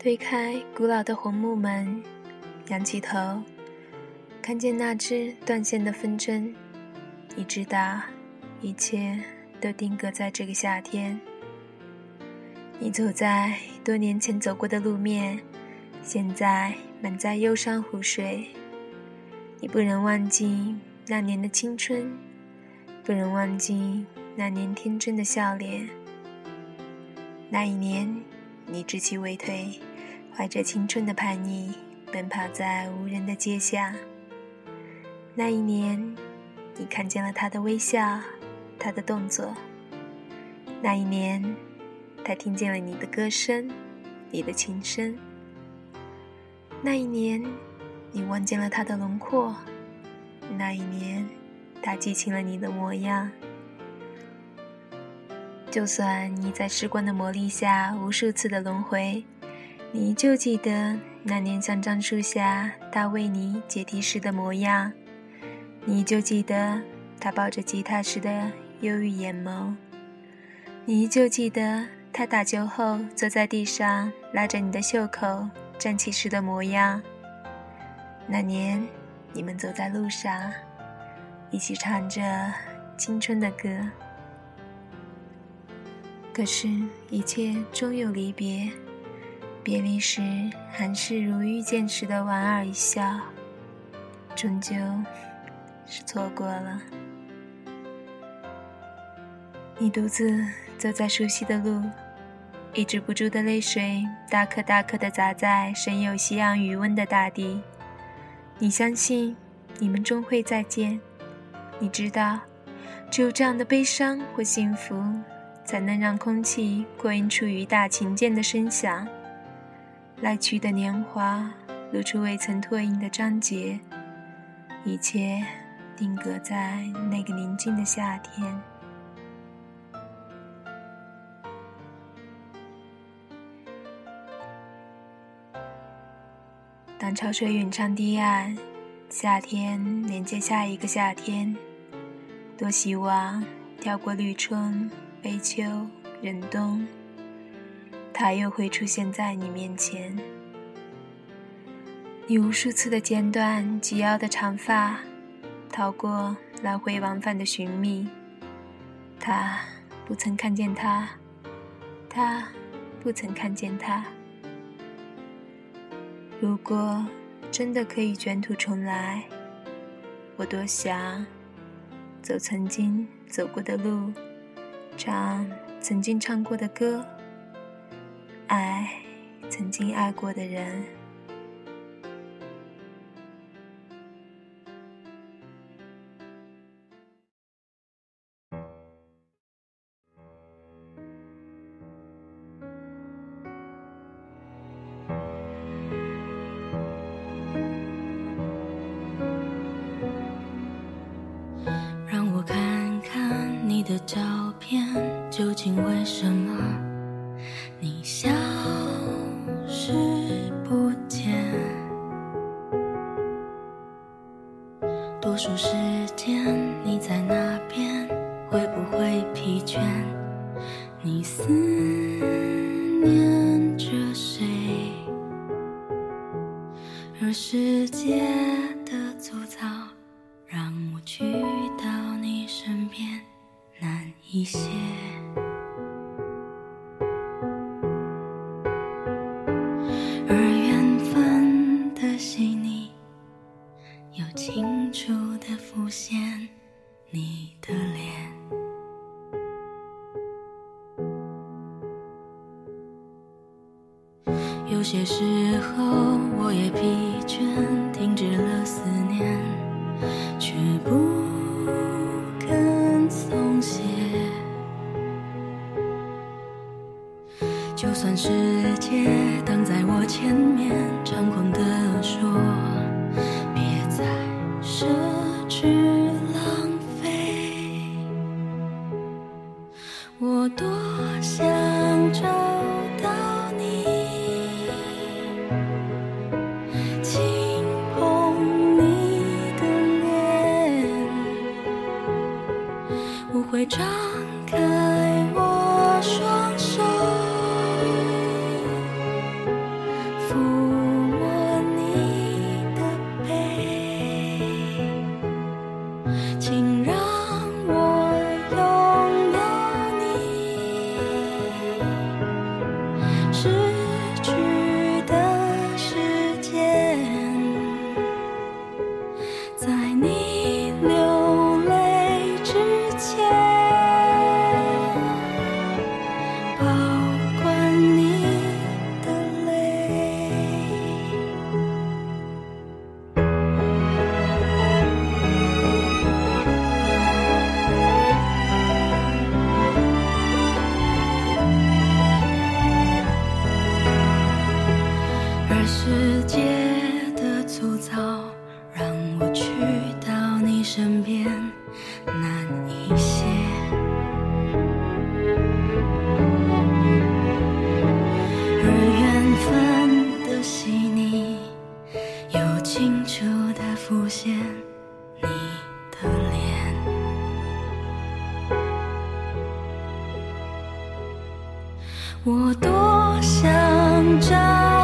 推开古老的红木门，仰起头，看见那只断线的风筝。你知道，一切都定格在这个夏天。你走在多年前走过的路面，现在满载忧伤湖水。你不能忘记那年的青春，不能忘记那年天真的笑脸。那一年，你稚气未退，怀着青春的叛逆，奔跑在无人的街下。那一年，你看见了他的微笑，他的动作。那一年。他听见了你的歌声，你的琴声。那一年，你望见了他的轮廓；那一年，他记起了你的模样。就算你在时光的磨砺下无数次的轮回，你就记得那年香樟树下他为你解题时的模样，你就记得他抱着吉他时的忧郁眼眸，你依旧记得。他打球后坐在地上，拉着你的袖口站起时的模样。那年，你们走在路上，一起唱着青春的歌。可是，一切终有离别，别离时还是如遇见时的莞尔一笑，终究是错过了。你独自走在熟悉的路。抑制不住的泪水，大颗大颗的砸在深有夕阳余温的大地。你相信，你们终会再见。你知道，只有这样的悲伤或幸福，才能让空气扩音出于大琴键的声响。来去的年华，露出未曾拓印的章节。一切定格在那个宁静的夏天。当潮水远唱堤岸，夏天连接下一个夏天。多希望跳过绿春、悲秋、忍冬，他又会出现在你面前。你无数次的剪短及腰的长发，逃过来回往返的寻觅。他不曾看见他，他不曾看见他。如果真的可以卷土重来，我多想走曾经走过的路，唱曾经唱过的歌，爱曾经爱过的人。念着谁？若世界有些时候，我也疲倦，停止了思念，却不肯松懈。就算世界挡在我前面，猖狂地说，我多想找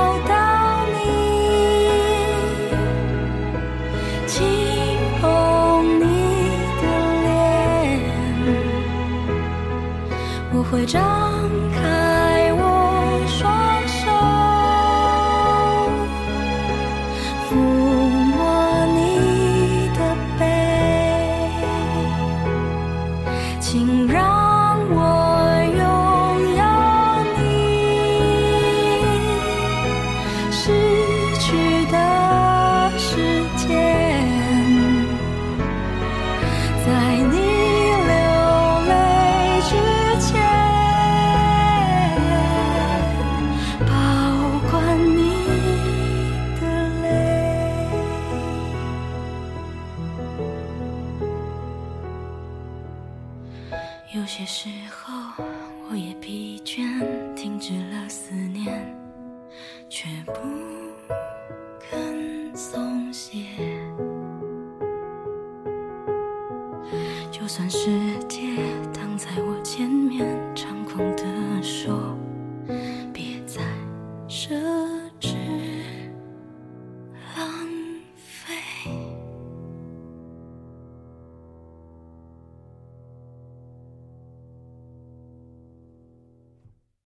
停止了思念却不